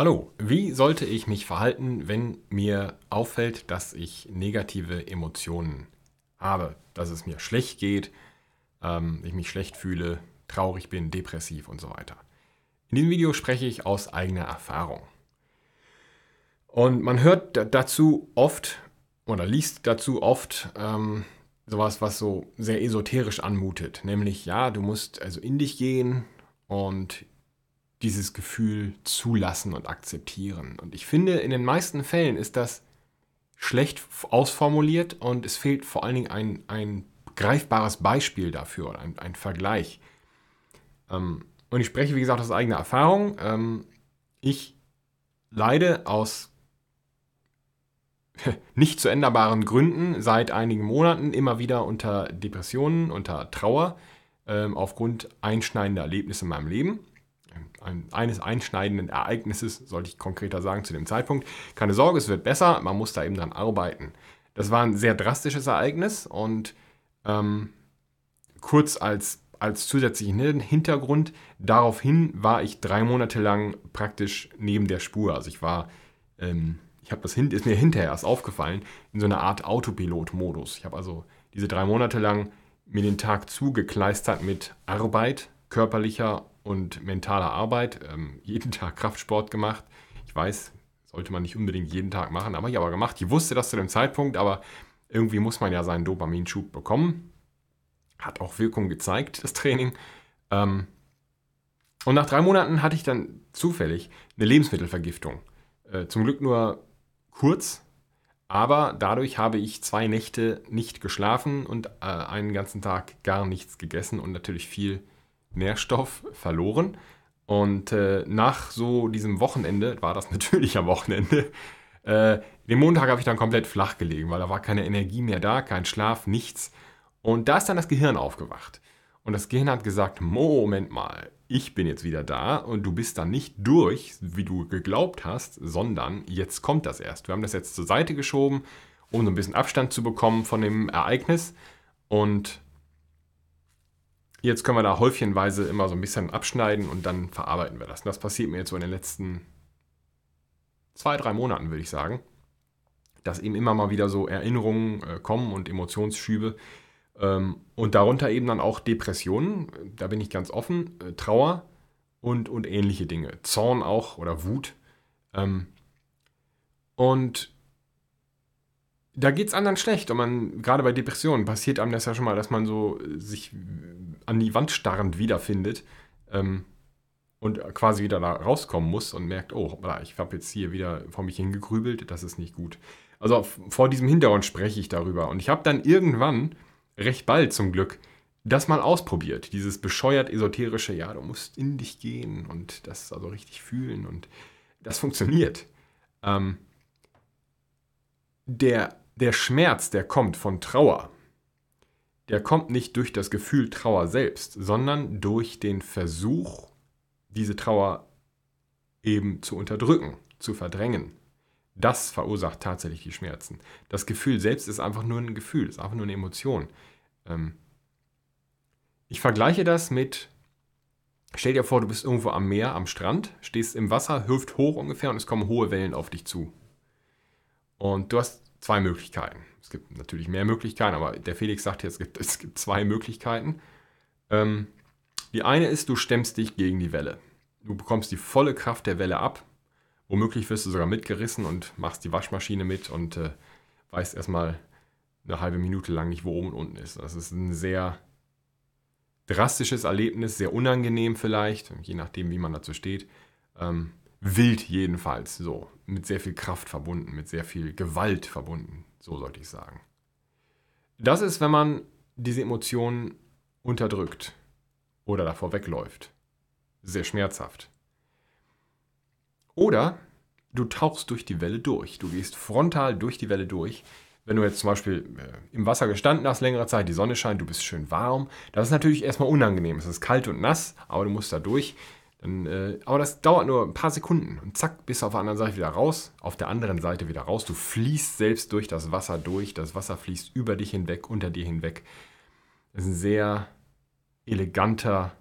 Hallo, wie sollte ich mich verhalten, wenn mir auffällt, dass ich negative Emotionen habe, dass es mir schlecht geht, ähm, ich mich schlecht fühle, traurig bin, depressiv und so weiter. In diesem Video spreche ich aus eigener Erfahrung. Und man hört dazu oft oder liest dazu oft ähm, sowas, was so sehr esoterisch anmutet. Nämlich, ja, du musst also in dich gehen und dieses Gefühl zulassen und akzeptieren. Und ich finde, in den meisten Fällen ist das schlecht ausformuliert und es fehlt vor allen Dingen ein, ein greifbares Beispiel dafür, ein, ein Vergleich. Ähm, und ich spreche, wie gesagt, aus eigener Erfahrung. Ähm, ich leide aus nicht zu änderbaren Gründen seit einigen Monaten immer wieder unter Depressionen, unter Trauer ähm, aufgrund einschneidender Erlebnisse in meinem Leben ein, eines einschneidenden Ereignisses, sollte ich konkreter sagen, zu dem Zeitpunkt. Keine Sorge, es wird besser, man muss da eben dran arbeiten. Das war ein sehr drastisches Ereignis und ähm, kurz als, als zusätzlichen Hintergrund, daraufhin war ich drei Monate lang praktisch neben der Spur. Also ich war, ähm, ich habe das hin, ist mir hinterher erst aufgefallen, in so einer Art Autopilot-Modus. Ich habe also diese drei Monate lang mir den Tag zugekleistert mit Arbeit, körperlicher und mentaler Arbeit. Ähm, jeden Tag Kraftsport gemacht. Ich weiß, sollte man nicht unbedingt jeden Tag machen, aber ich habe gemacht. Ich wusste das zu dem Zeitpunkt, aber irgendwie muss man ja seinen Dopaminschub bekommen. Hat auch Wirkung gezeigt, das Training. Ähm, und nach drei Monaten hatte ich dann zufällig eine Lebensmittelvergiftung. Äh, zum Glück nur kurz, aber dadurch habe ich zwei Nächte nicht geschlafen und äh, einen ganzen Tag gar nichts gegessen und natürlich viel Nährstoff verloren. Und äh, nach so diesem Wochenende, war das natürlich am Wochenende, äh, den Montag habe ich dann komplett flach gelegen, weil da war keine Energie mehr da, kein Schlaf, nichts. Und da ist dann das Gehirn aufgewacht. Und das Gehirn hat gesagt, Moment mal, ich bin jetzt wieder da und du bist dann nicht durch, wie du geglaubt hast, sondern jetzt kommt das erst. Wir haben das jetzt zur Seite geschoben, um so ein bisschen Abstand zu bekommen von dem Ereignis. Und Jetzt können wir da häufchenweise immer so ein bisschen abschneiden und dann verarbeiten wir das. Und das passiert mir jetzt so in den letzten zwei, drei Monaten, würde ich sagen. Dass eben immer mal wieder so Erinnerungen äh, kommen und Emotionsschübe. Ähm, und darunter eben dann auch Depressionen, da bin ich ganz offen, äh, Trauer und, und ähnliche Dinge. Zorn auch oder Wut. Ähm, und da geht es anderen schlecht. Und man, gerade bei Depressionen passiert einem das ja schon mal, dass man so äh, sich an die Wand starrend wiederfindet ähm, und quasi wieder da rauskommen muss und merkt, oh, ich habe jetzt hier wieder vor mich hingegrübelt, das ist nicht gut. Also vor diesem Hintergrund spreche ich darüber. Und ich habe dann irgendwann, recht bald zum Glück, das mal ausprobiert. Dieses bescheuert esoterische, ja, du musst in dich gehen und das also richtig fühlen und das funktioniert. Ähm, der der Schmerz, der kommt von Trauer, der kommt nicht durch das Gefühl Trauer selbst, sondern durch den Versuch, diese Trauer eben zu unterdrücken, zu verdrängen. Das verursacht tatsächlich die Schmerzen. Das Gefühl selbst ist einfach nur ein Gefühl, ist einfach nur eine Emotion. Ähm ich vergleiche das mit, stell dir vor, du bist irgendwo am Meer, am Strand, stehst im Wasser, hüft hoch ungefähr und es kommen hohe Wellen auf dich zu. Und du hast zwei Möglichkeiten. Es gibt natürlich mehr Möglichkeiten, aber der Felix sagt jetzt, es gibt, es gibt zwei Möglichkeiten. Ähm, die eine ist, du stemmst dich gegen die Welle. Du bekommst die volle Kraft der Welle ab. Womöglich wirst du sogar mitgerissen und machst die Waschmaschine mit und äh, weißt erstmal eine halbe Minute lang nicht, wo oben und unten ist. Das ist ein sehr drastisches Erlebnis, sehr unangenehm vielleicht, je nachdem, wie man dazu steht. Ähm, wild jedenfalls, so, mit sehr viel Kraft verbunden, mit sehr viel Gewalt verbunden, so sollte ich sagen. Das ist, wenn man diese Emotionen unterdrückt oder davor wegläuft. Sehr schmerzhaft. Oder du tauchst durch die Welle durch. Du gehst frontal durch die Welle durch. Wenn du jetzt zum Beispiel äh, im Wasser gestanden hast, längere Zeit, die Sonne scheint, du bist schön warm, das ist natürlich erstmal unangenehm. Es ist kalt und nass, aber du musst da durch. Dann, äh, aber das dauert nur ein paar Sekunden und zack, bist du auf der anderen Seite wieder raus, auf der anderen Seite wieder raus. Du fließt selbst durch das Wasser durch, das Wasser fließt über dich hinweg, unter dir hinweg. Das ist ein sehr eleganter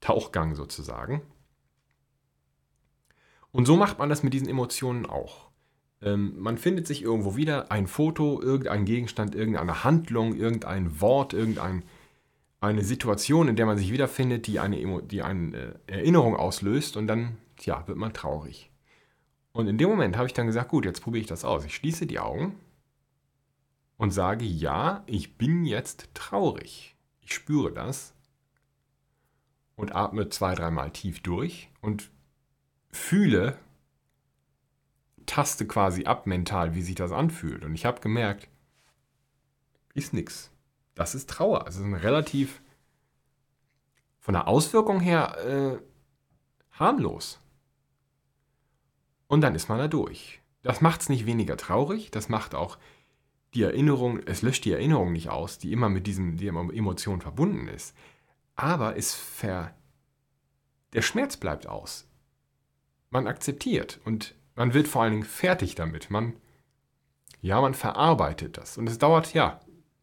Tauchgang sozusagen. Und so macht man das mit diesen Emotionen auch. Ähm, man findet sich irgendwo wieder, ein Foto, irgendein Gegenstand, irgendeine Handlung, irgendein Wort, irgendeine Situation, in der man sich wiederfindet, die eine, die eine äh, Erinnerung auslöst und dann, ja, wird man traurig. Und in dem Moment habe ich dann gesagt, gut, jetzt probiere ich das aus. Ich schließe die Augen und sage, ja, ich bin jetzt traurig. Ich spüre das und atme zwei, dreimal tief durch und fühle, taste quasi ab mental, wie sich das anfühlt. Und ich habe gemerkt, ist nichts. Das ist Trauer. Es ist ein relativ von der Auswirkung her äh, harmlos. Und dann ist man da durch. Das macht es nicht weniger traurig, das macht auch die Erinnerung, es löscht die Erinnerung nicht aus, die immer mit diesem, die Emotion verbunden ist. Aber es ver, der Schmerz bleibt aus. Man akzeptiert und man wird vor allen Dingen fertig damit. Man, ja, man verarbeitet das. Und es dauert, ja,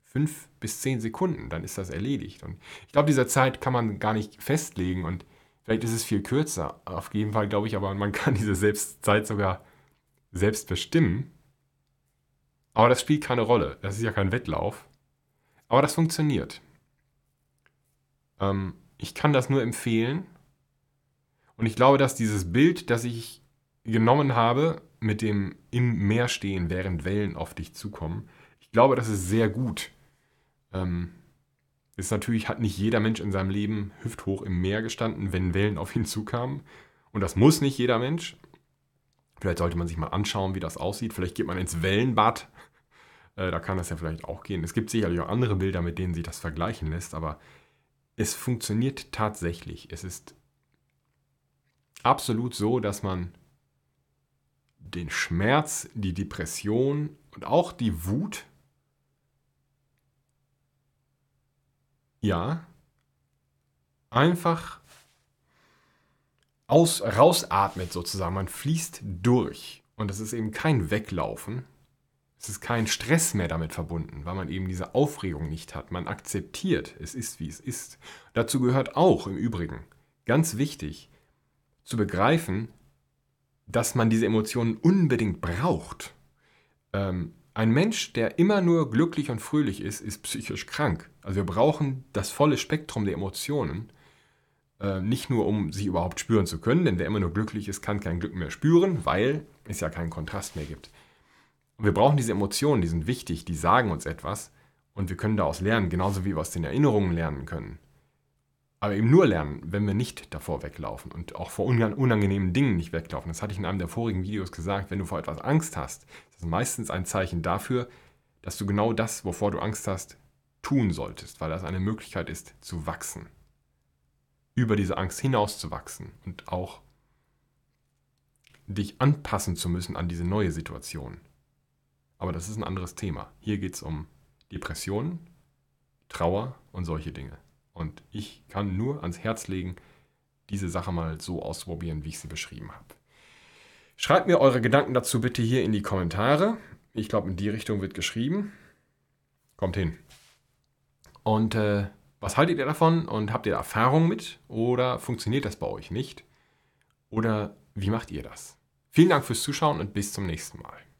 fünf bis zehn Sekunden, dann ist das erledigt. Und ich glaube, diese Zeit kann man gar nicht festlegen und vielleicht ist es viel kürzer. Auf jeden Fall glaube ich aber, man kann diese Selbstzeit sogar selbst bestimmen. Aber das spielt keine Rolle. Das ist ja kein Wettlauf. Aber das funktioniert. Ähm, ich kann das nur empfehlen. Und ich glaube, dass dieses Bild, das ich genommen habe, mit dem im Meer stehen, während Wellen auf dich zukommen, ich glaube, das ist sehr gut. Ähm, ist natürlich, hat nicht jeder Mensch in seinem Leben hüfthoch im Meer gestanden, wenn Wellen auf ihn zukamen. Und das muss nicht jeder Mensch. Vielleicht sollte man sich mal anschauen, wie das aussieht. Vielleicht geht man ins Wellenbad. Äh, da kann das ja vielleicht auch gehen. Es gibt sicherlich auch andere Bilder, mit denen sich das vergleichen lässt, aber es funktioniert tatsächlich. Es ist absolut so, dass man den Schmerz, die Depression und auch die Wut, ja, einfach aus, rausatmet sozusagen. Man fließt durch. Und es ist eben kein Weglaufen. Es ist kein Stress mehr damit verbunden, weil man eben diese Aufregung nicht hat. Man akzeptiert, es ist, wie es ist. Dazu gehört auch im Übrigen, ganz wichtig, zu begreifen, dass man diese Emotionen unbedingt braucht. Ähm, ein Mensch, der immer nur glücklich und fröhlich ist, ist psychisch krank. Also wir brauchen das volle Spektrum der Emotionen. Äh, nicht nur, um sie überhaupt spüren zu können, denn wer immer nur glücklich ist, kann kein Glück mehr spüren, weil es ja keinen Kontrast mehr gibt. Wir brauchen diese Emotionen, die sind wichtig, die sagen uns etwas und wir können daraus lernen, genauso wie wir aus den Erinnerungen lernen können. Aber eben nur lernen, wenn wir nicht davor weglaufen und auch vor unangenehmen Dingen nicht weglaufen. Das hatte ich in einem der vorigen Videos gesagt. Wenn du vor etwas Angst hast, das ist meistens ein Zeichen dafür, dass du genau das, wovor du Angst hast, tun solltest, weil das eine Möglichkeit ist, zu wachsen über diese Angst hinauszuwachsen und auch dich anpassen zu müssen an diese neue Situation. Aber das ist ein anderes Thema. Hier geht es um Depressionen, Trauer und solche Dinge. Und ich kann nur ans Herz legen, diese Sache mal so auszuprobieren, wie ich sie beschrieben habe. Schreibt mir eure Gedanken dazu bitte hier in die Kommentare. Ich glaube, in die Richtung wird geschrieben. Kommt hin. Und äh, was haltet ihr davon und habt ihr Erfahrung mit oder funktioniert das bei euch nicht? Oder wie macht ihr das? Vielen Dank fürs Zuschauen und bis zum nächsten Mal.